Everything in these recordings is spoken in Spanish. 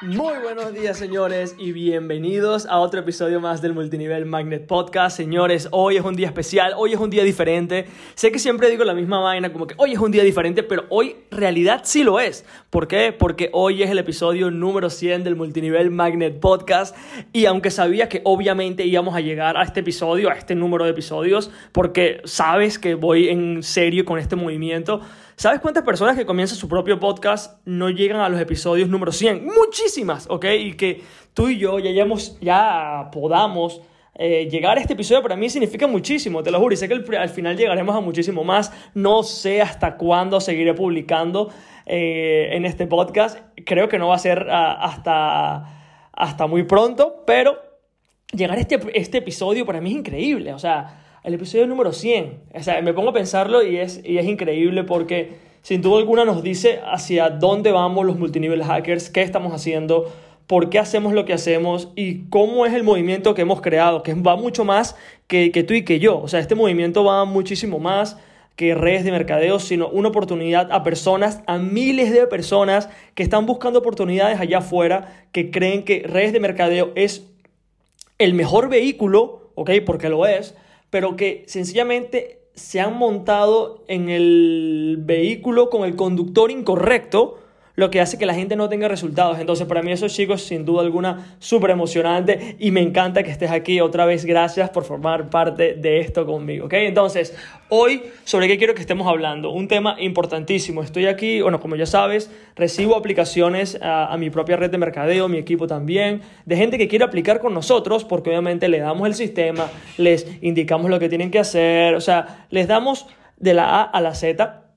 Muy buenos días señores y bienvenidos a otro episodio más del Multinivel Magnet Podcast. Señores, hoy es un día especial, hoy es un día diferente. Sé que siempre digo la misma vaina, como que hoy es un día diferente, pero hoy realidad sí lo es. ¿Por qué? Porque hoy es el episodio número 100 del Multinivel Magnet Podcast y aunque sabía que obviamente íbamos a llegar a este episodio, a este número de episodios, porque sabes que voy en serio con este movimiento, ¿Sabes cuántas personas que comienzan su propio podcast no llegan a los episodios número 100? Muchísimas, ¿ok? Y que tú y yo ya, ya podamos eh, llegar a este episodio para mí significa muchísimo, te lo juro. Y sé que al final llegaremos a muchísimo más. No sé hasta cuándo seguiré publicando eh, en este podcast. Creo que no va a ser ah, hasta, hasta muy pronto, pero llegar a este, este episodio para mí es increíble. O sea el episodio número 100. O sea, me pongo a pensarlo y es, y es increíble porque sin duda alguna nos dice hacia dónde vamos los multinivel hackers, qué estamos haciendo, por qué hacemos lo que hacemos y cómo es el movimiento que hemos creado, que va mucho más que, que tú y que yo. O sea, este movimiento va muchísimo más que redes de mercadeo, sino una oportunidad a personas, a miles de personas que están buscando oportunidades allá afuera, que creen que redes de mercadeo es el mejor vehículo, ¿ok? Porque lo es, pero que sencillamente se han montado en el vehículo con el conductor incorrecto lo que hace que la gente no tenga resultados. Entonces, para mí esos chicos, sin duda alguna, súper emocionante y me encanta que estés aquí otra vez. Gracias por formar parte de esto conmigo, ¿ok? Entonces, hoy, ¿sobre qué quiero que estemos hablando? Un tema importantísimo. Estoy aquí, bueno, como ya sabes, recibo aplicaciones a, a mi propia red de mercadeo, mi equipo también, de gente que quiere aplicar con nosotros, porque obviamente le damos el sistema, les indicamos lo que tienen que hacer, o sea, les damos de la A a la Z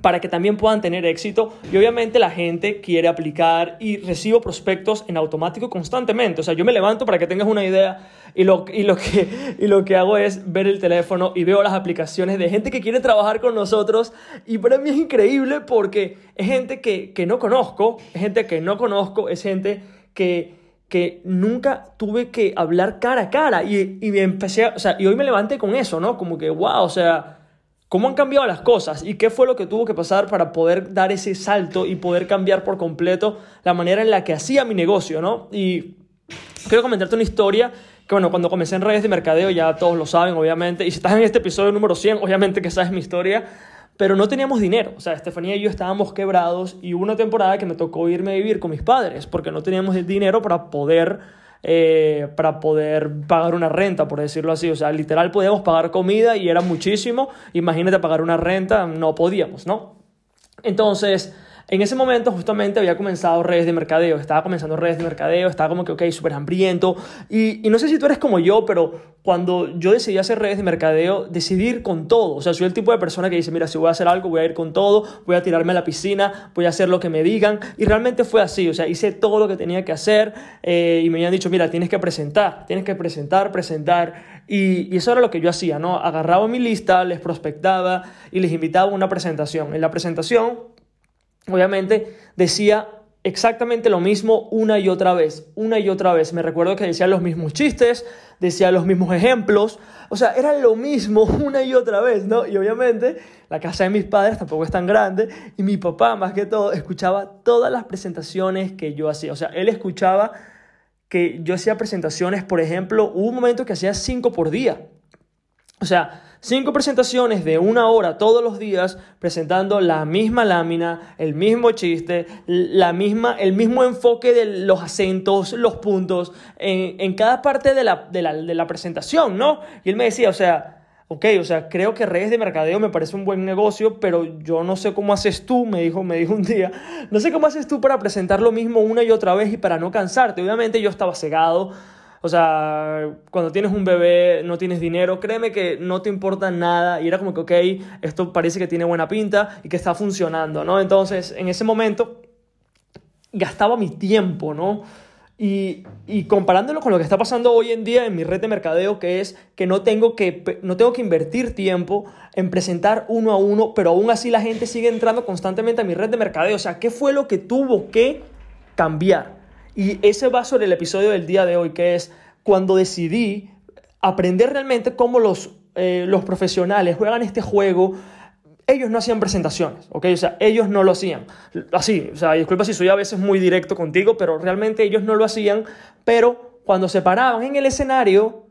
para que también puedan tener éxito y obviamente la gente quiere aplicar y recibo prospectos en automático constantemente. O sea, yo me levanto para que tengas una idea y lo, y lo, que, y lo que hago es ver el teléfono y veo las aplicaciones de gente que quiere trabajar con nosotros y para mí es increíble porque es gente que, que no conozco, es gente que no conozco, es gente que que nunca tuve que hablar cara a cara y, y empecé, o sea, y hoy me levanté con eso, ¿no? Como que, wow, o sea, ¿Cómo han cambiado las cosas y qué fue lo que tuvo que pasar para poder dar ese salto y poder cambiar por completo la manera en la que hacía mi negocio, ¿no? Y quiero comentarte una historia que, bueno, cuando comencé en redes de mercadeo ya todos lo saben, obviamente, y si estás en este episodio número 100, obviamente que sabes mi historia, pero no teníamos dinero, o sea, Estefanía y yo estábamos quebrados y hubo una temporada que me tocó irme a vivir con mis padres porque no teníamos el dinero para poder eh, para poder pagar una renta, por decirlo así. O sea, literal podíamos pagar comida y era muchísimo. Imagínate pagar una renta, no podíamos, ¿no? Entonces, en ese momento justamente había comenzado redes de mercadeo, estaba comenzando redes de mercadeo, estaba como que, ok, súper hambriento. Y, y, no sé si tú eres como yo, pero cuando yo decidí hacer redes de mercadeo, decidí ir con todo. O sea, soy el tipo de persona que dice, mira, si voy a hacer algo, voy a ir con todo, voy a tirarme a la piscina, voy a hacer lo que me digan. Y realmente fue así, o sea, hice todo lo que tenía que hacer eh, y me habían dicho, mira, tienes que presentar, tienes que presentar, presentar. Y, y eso era lo que yo hacía, ¿no? Agarraba mi lista, les prospectaba y les invitaba a una presentación. En la presentación obviamente decía exactamente lo mismo una y otra vez, una y otra vez. Me recuerdo que decía los mismos chistes, decía los mismos ejemplos, o sea, era lo mismo una y otra vez, ¿no? Y obviamente la casa de mis padres tampoco es tan grande y mi papá, más que todo, escuchaba todas las presentaciones que yo hacía, o sea, él escuchaba que yo hacía presentaciones, por ejemplo, hubo un momento que hacía cinco por día. O sea, cinco presentaciones de una hora todos los días presentando la misma lámina, el mismo chiste, la misma, el mismo enfoque de los acentos, los puntos, en, en cada parte de la, de, la, de la presentación, ¿no? Y él me decía, o sea, ok, o sea, creo que redes de mercadeo me parece un buen negocio, pero yo no sé cómo haces tú, me dijo, me dijo un día, no sé cómo haces tú para presentar lo mismo una y otra vez y para no cansarte. Obviamente yo estaba cegado o sea, cuando tienes un bebé, no tienes dinero, créeme que no te importa nada. Y era como que, ok, esto parece que tiene buena pinta y que está funcionando, ¿no? Entonces, en ese momento, gastaba mi tiempo, ¿no? y, y, comparándolo con lo que está pasando hoy en día en mi red de mercadeo, que es que no, tengo que no tengo que invertir tiempo en presentar uno a uno, pero aún así la gente sigue entrando constantemente a mi red de mercadeo. O sea, ¿qué fue lo que tuvo que cambiar? Y ese va sobre el episodio del día de hoy, que es cuando decidí aprender realmente cómo los, eh, los profesionales juegan este juego ellos no hacían presentaciones, ¿ok? O sea, ellos no lo hacían. Así, o sea, disculpa si soy a veces muy directo contigo, pero realmente ellos no lo hacían, pero cuando se paraban en el escenario,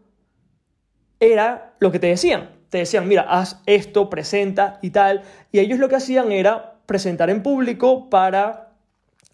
era lo que te decían. Te decían, mira, haz esto, presenta y tal. Y ellos lo que hacían era presentar en público para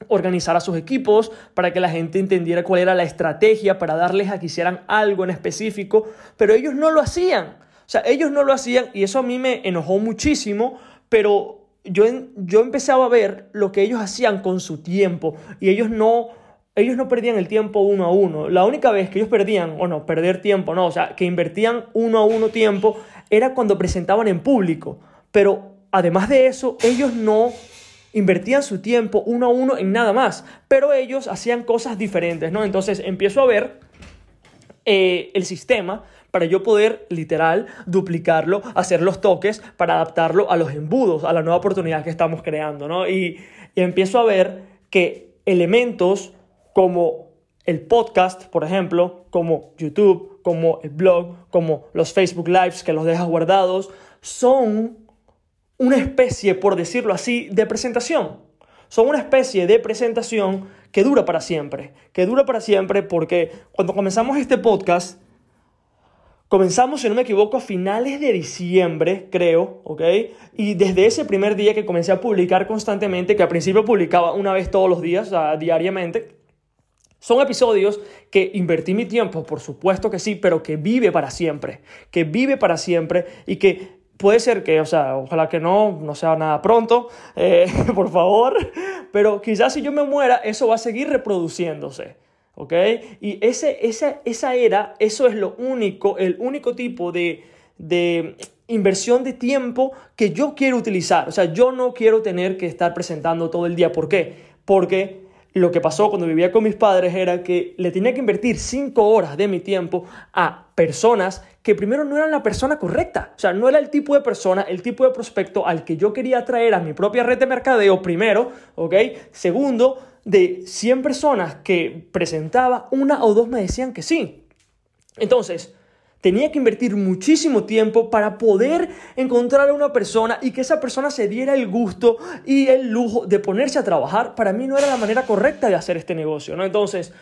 organizar a sus equipos, para que la gente entendiera cuál era la estrategia, para darles a que hicieran algo en específico, pero ellos no lo hacían. O sea, ellos no lo hacían y eso a mí me enojó muchísimo, pero yo, yo empezaba a ver lo que ellos hacían con su tiempo y ellos no, ellos no perdían el tiempo uno a uno. La única vez que ellos perdían, o no, perder tiempo, no, o sea, que invertían uno a uno tiempo era cuando presentaban en público. Pero además de eso, ellos no invertían su tiempo uno a uno en nada más, pero ellos hacían cosas diferentes, ¿no? Entonces empiezo a ver eh, el sistema para yo poder literal duplicarlo, hacer los toques para adaptarlo a los embudos, a la nueva oportunidad que estamos creando, ¿no? Y, y empiezo a ver que elementos como el podcast, por ejemplo, como YouTube, como el blog, como los Facebook Lives que los dejas guardados, son una especie, por decirlo así, de presentación. Son una especie de presentación que dura para siempre. Que dura para siempre porque cuando comenzamos este podcast, Comenzamos, si no me equivoco, a finales de diciembre, creo, ¿ok? Y desde ese primer día que comencé a publicar constantemente, que al principio publicaba una vez todos los días, o diariamente, son episodios que invertí mi tiempo, por supuesto que sí, pero que vive para siempre, que vive para siempre y que puede ser que, o sea, ojalá que no, no sea nada pronto, eh, por favor, pero quizás si yo me muera, eso va a seguir reproduciéndose. ¿ok? Y ese, esa, esa era, eso es lo único, el único tipo de, de inversión de tiempo que yo quiero utilizar. O sea, yo no quiero tener que estar presentando todo el día. ¿Por qué? Porque lo que pasó cuando vivía con mis padres era que le tenía que invertir cinco horas de mi tiempo a personas que primero no eran la persona correcta. O sea, no era el tipo de persona, el tipo de prospecto al que yo quería atraer a mi propia red de mercadeo, primero, ¿ok? Segundo, de 100 personas que presentaba, una o dos me decían que sí. Entonces, tenía que invertir muchísimo tiempo para poder encontrar a una persona y que esa persona se diera el gusto y el lujo de ponerse a trabajar. Para mí no era la manera correcta de hacer este negocio, ¿no? Entonces,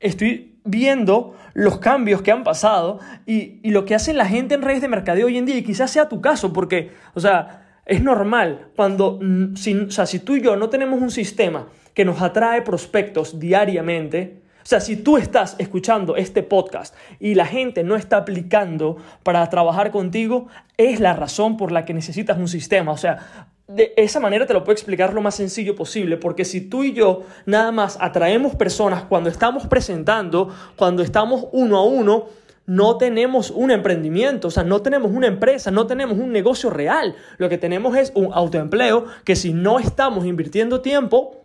estoy viendo los cambios que han pasado y, lo que hace la gente en redes de mercadeo hoy en día y quizás sea tu caso porque, o sea, es normal cuando, mm, si, o sea, si tú y yo no tenemos un sistema que nos atrae prospectos diariamente, o sea, si tú estás escuchando este podcast y la gente no está aplicando para trabajar contigo, es la razón por la que necesitas un sistema. O sea, de esa manera te lo puedo explicar lo más sencillo posible, porque si tú y yo nada más atraemos personas cuando estamos presentando, cuando estamos uno a uno, no tenemos un emprendimiento, o sea, no tenemos una empresa, no tenemos un negocio real. Lo que tenemos es un autoempleo que si no estamos invirtiendo tiempo,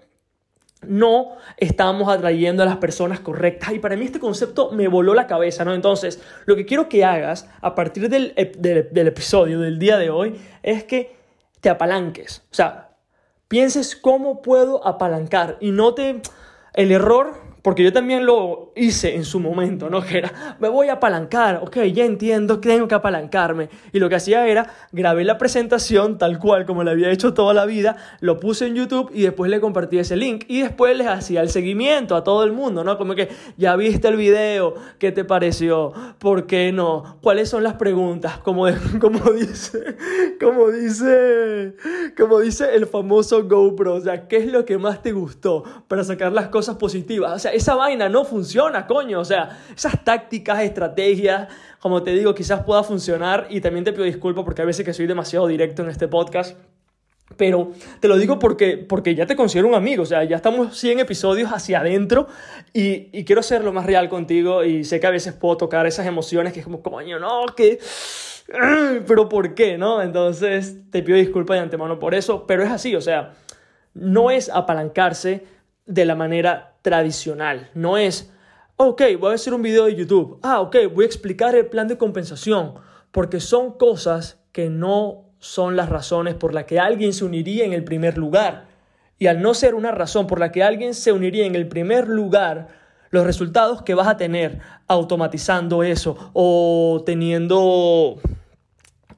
no estamos atrayendo a las personas correctas. Y para mí este concepto me voló la cabeza, ¿no? Entonces, lo que quiero que hagas a partir del, del episodio del día de hoy es que te apalanques. O sea, pienses cómo puedo apalancar y no te... El error porque yo también lo hice en su momento, ¿no? Que era, me voy a apalancar, ok, ya entiendo que tengo que apalancarme. Y lo que hacía era, grabé la presentación tal cual como la había hecho toda la vida, lo puse en YouTube y después le compartí ese link. Y después les hacía el seguimiento a todo el mundo, ¿no? Como que, ya viste el video, ¿qué te pareció? ¿Por qué no? ¿Cuáles son las preguntas? Como, como dice, como dice, como dice el famoso GoPro, o sea, ¿qué es lo que más te gustó para sacar las cosas positivas? O sea, esa vaina no funciona, coño. O sea, esas tácticas, estrategias, como te digo, quizás pueda funcionar. Y también te pido disculpas porque a veces que soy demasiado directo en este podcast. Pero te lo digo porque, porque ya te considero un amigo, o sea, ya estamos 100 episodios hacia adentro y, y quiero ser lo más real contigo y sé que a veces puedo tocar esas emociones que es como, coño, no, que... Pero ¿por qué, no? Entonces te pido disculpas de antemano por eso, pero es así, o sea, no es apalancarse de la manera tradicional. No es, ok, voy a hacer un video de YouTube. Ah, ok, voy a explicar el plan de compensación. Porque son cosas que no son las razones por las que alguien se uniría en el primer lugar. Y al no ser una razón por la que alguien se uniría en el primer lugar, los resultados que vas a tener automatizando eso o teniendo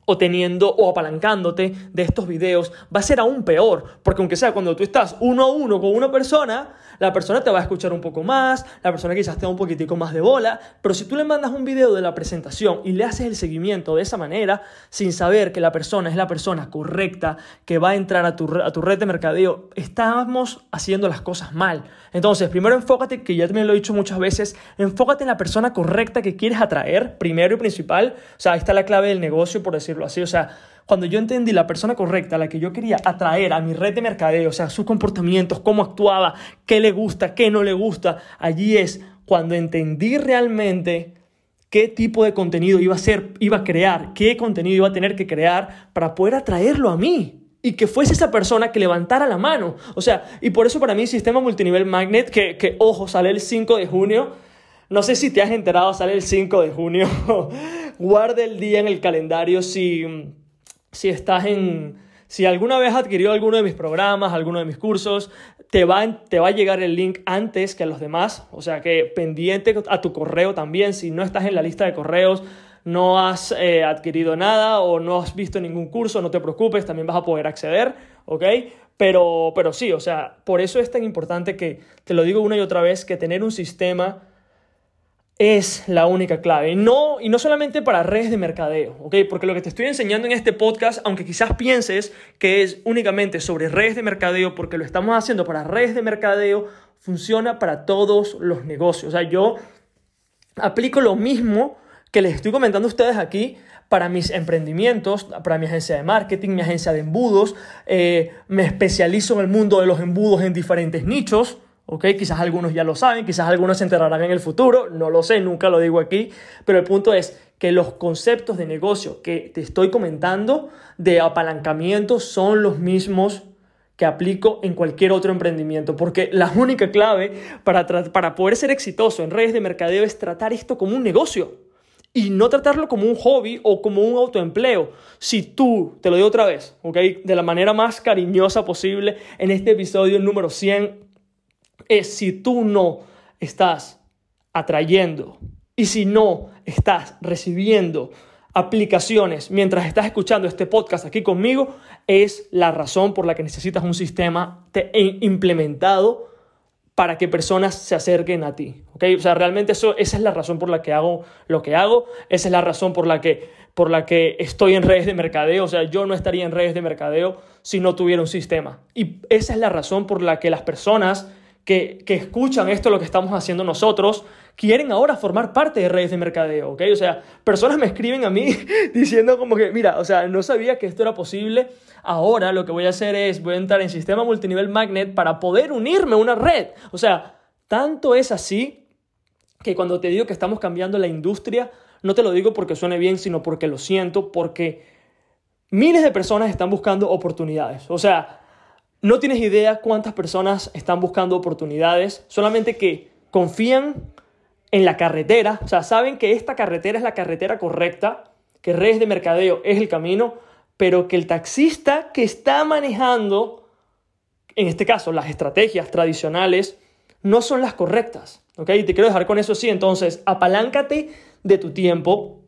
o teniendo o apalancándote de estos videos va a ser aún peor, porque aunque sea cuando tú estás uno a uno con una persona, la persona te va a escuchar un poco más, la persona quizás te da un poquitico más de bola, pero si tú le mandas un video de la presentación y le haces el seguimiento de esa manera, sin saber que la persona es la persona correcta que va a entrar a tu, a tu red de mercadeo, estamos haciendo las cosas mal. Entonces, primero enfócate, que ya también lo he dicho muchas veces, enfócate en la persona correcta que quieres atraer, primero y principal. O sea, ahí está la clave del negocio, por decirlo así. O sea, cuando yo entendí la persona correcta, la que yo quería atraer a mi red de mercadeo, o sea, sus comportamientos, cómo actuaba, qué le gusta, qué no le gusta, allí es cuando entendí realmente qué tipo de contenido iba a ser, iba a crear, qué contenido iba a tener que crear para poder atraerlo a mí y que fuese esa persona que levantara la mano. O sea, y por eso para mí Sistema Multinivel Magnet, que, que ojo, sale el 5 de junio, no sé si te has enterado, sale el 5 de junio, guarda el día en el calendario si si estás en, si alguna vez adquirió alguno de mis programas, alguno de mis cursos, te va, te va a llegar el link antes que a los demás. O sea que pendiente a tu correo también. Si no estás en la lista de correos, no has eh, adquirido nada o no has visto ningún curso, no te preocupes, también vas a poder acceder, ¿ok? Pero, pero sí, o sea, por eso es tan importante que, te lo digo una y otra vez, que tener un sistema es la única clave. No, y no solamente para redes de mercadeo, ¿ok? Porque lo que te estoy enseñando en este podcast, aunque quizás pienses que es únicamente sobre redes de mercadeo, porque lo estamos haciendo para redes de mercadeo, funciona para todos los negocios. O sea, yo aplico lo mismo que les estoy comentando a ustedes aquí para mis emprendimientos, para mi agencia de marketing, mi agencia de embudos. Eh, me especializo en el mundo de los embudos en diferentes nichos. ¿Ok? Quizás algunos ya lo saben, quizás algunos se enterarán en el futuro, no lo sé, nunca lo digo aquí, pero el punto es que los conceptos de negocio que te estoy comentando de apalancamiento son los mismos que aplico en cualquier otro emprendimiento, porque la única clave para, para poder ser exitoso en redes de mercadeo es tratar esto como un negocio y no tratarlo como un hobby o como un autoempleo. Si tú, te lo digo otra vez, ¿ok? De la manera más cariñosa posible en este episodio número 100, es si tú no estás atrayendo y si no estás recibiendo aplicaciones mientras estás escuchando este podcast aquí conmigo, es la razón por la que necesitas un sistema implementado para que personas se acerquen a ti. ¿okay? O sea, realmente eso, esa es la razón por la que hago lo que hago, esa es la razón por la que, por la que estoy en redes de mercadeo. O sea, yo no estaría en redes de mercadeo si no tuviera un sistema. Y esa es la razón por la que las personas que, escuchan esto, lo que estamos haciendo nosotros, quieren ahora formar parte de redes de mercadeo, ¿ok? O sea, personas me escriben a mí diciendo como que, mira, o sea, no sabía que esto era posible, ahora lo que voy a hacer es, voy a entrar en sistema multinivel magnet para poder unirme a una red. O sea, tanto es así que cuando te digo que estamos cambiando la industria, no te lo digo porque suene bien, sino porque lo siento, porque miles de personas están buscando oportunidades. O sea, no tienes idea cuántas personas están buscando oportunidades, solamente que confían en la carretera, o sea, saben que esta carretera es la carretera correcta, que redes de mercadeo es el camino, pero que el taxista que está manejando, en este caso las estrategias tradicionales, no son las correctas. ¿ok? Y te quiero dejar con eso así, entonces apaláncate de tu tiempo,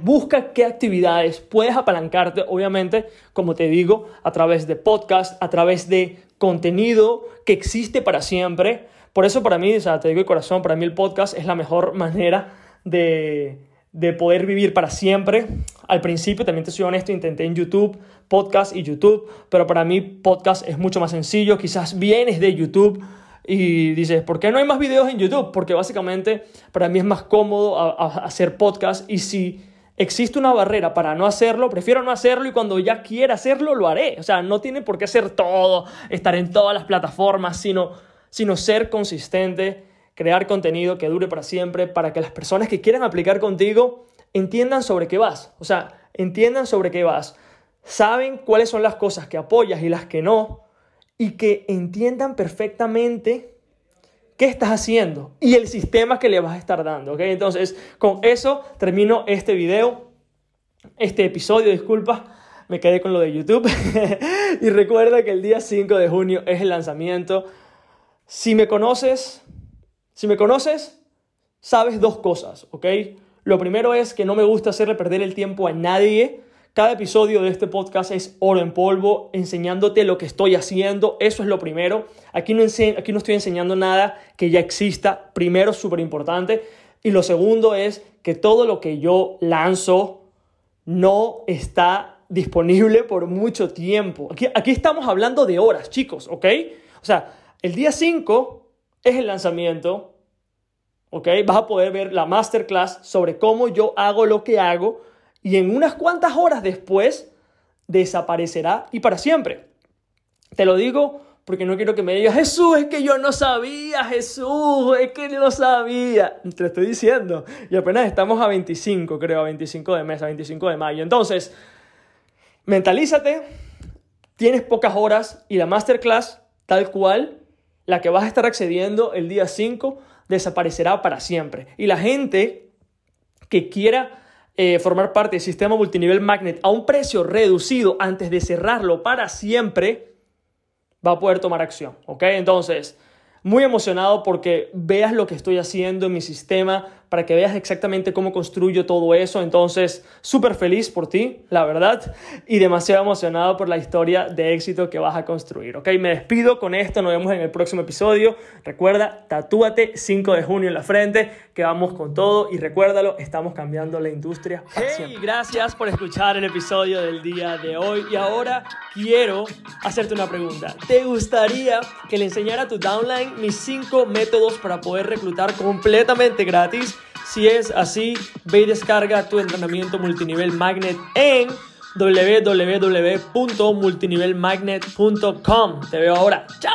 Busca qué actividades puedes apalancarte, obviamente, como te digo, a través de podcast, a través de contenido que existe para siempre. Por eso para mí, o sea, te digo de corazón, para mí el podcast es la mejor manera de, de poder vivir para siempre. Al principio, también te soy honesto, intenté en YouTube, podcast y YouTube, pero para mí podcast es mucho más sencillo. Quizás vienes de YouTube y dices, ¿por qué no hay más videos en YouTube? Porque básicamente para mí es más cómodo hacer podcast y si existe una barrera para no hacerlo, prefiero no hacerlo y cuando ya quiera hacerlo lo haré. O sea, no tiene por qué hacer todo, estar en todas las plataformas, sino, sino ser consistente, crear contenido que dure para siempre, para que las personas que quieran aplicar contigo entiendan sobre qué vas. O sea, entiendan sobre qué vas. Saben cuáles son las cosas que apoyas y las que no. Y que entiendan perfectamente qué estás haciendo y el sistema que le vas a estar dando, ¿ok? Entonces, con eso termino este video, este episodio, disculpa, me quedé con lo de YouTube. y recuerda que el día 5 de junio es el lanzamiento. Si me conoces, si me conoces, sabes dos cosas, ¿ok? Lo primero es que no me gusta hacerle perder el tiempo a nadie. Cada episodio de este podcast es oro en polvo, enseñándote lo que estoy haciendo. Eso es lo primero. Aquí no, aquí no estoy enseñando nada que ya exista. Primero, súper importante. Y lo segundo es que todo lo que yo lanzo no está disponible por mucho tiempo. Aquí, aquí estamos hablando de horas, chicos, ¿ok? O sea, el día 5 es el lanzamiento, ¿ok? Vas a poder ver la masterclass sobre cómo yo hago lo que hago y en unas cuantas horas después desaparecerá y para siempre. Te lo digo porque no quiero que me digas, Jesús, es que yo no sabía, Jesús, es que no sabía. Te lo estoy diciendo. Y apenas estamos a 25, creo, a 25 de mes, a 25 de mayo. Entonces, mentalízate, tienes pocas horas y la masterclass, tal cual, la que vas a estar accediendo el día 5, desaparecerá para siempre. Y la gente que quiera eh, formar parte del sistema multinivel Magnet a un precio reducido antes de cerrarlo para siempre, va a poder tomar acción. ¿Ok? Entonces, muy emocionado porque veas lo que estoy haciendo en mi sistema, para que veas exactamente cómo construyo todo eso. Entonces, súper feliz por ti, la verdad, y demasiado emocionado por la historia de éxito que vas a construir. Ok, me despido con esto, nos vemos en el próximo episodio. Recuerda, tatúate 5 de junio en la frente, que vamos con todo y recuérdalo, estamos cambiando la industria. hey, gracias por escuchar el episodio del día de hoy y ahora quiero hacerte una pregunta. ¿Te gustaría que le enseñara a tu downline mis 5 métodos para poder reclutar completamente gratis? Si es así, ve y descarga tu entrenamiento multinivel magnet en www.multinivelmagnet.com. Te veo ahora. ¡Chao!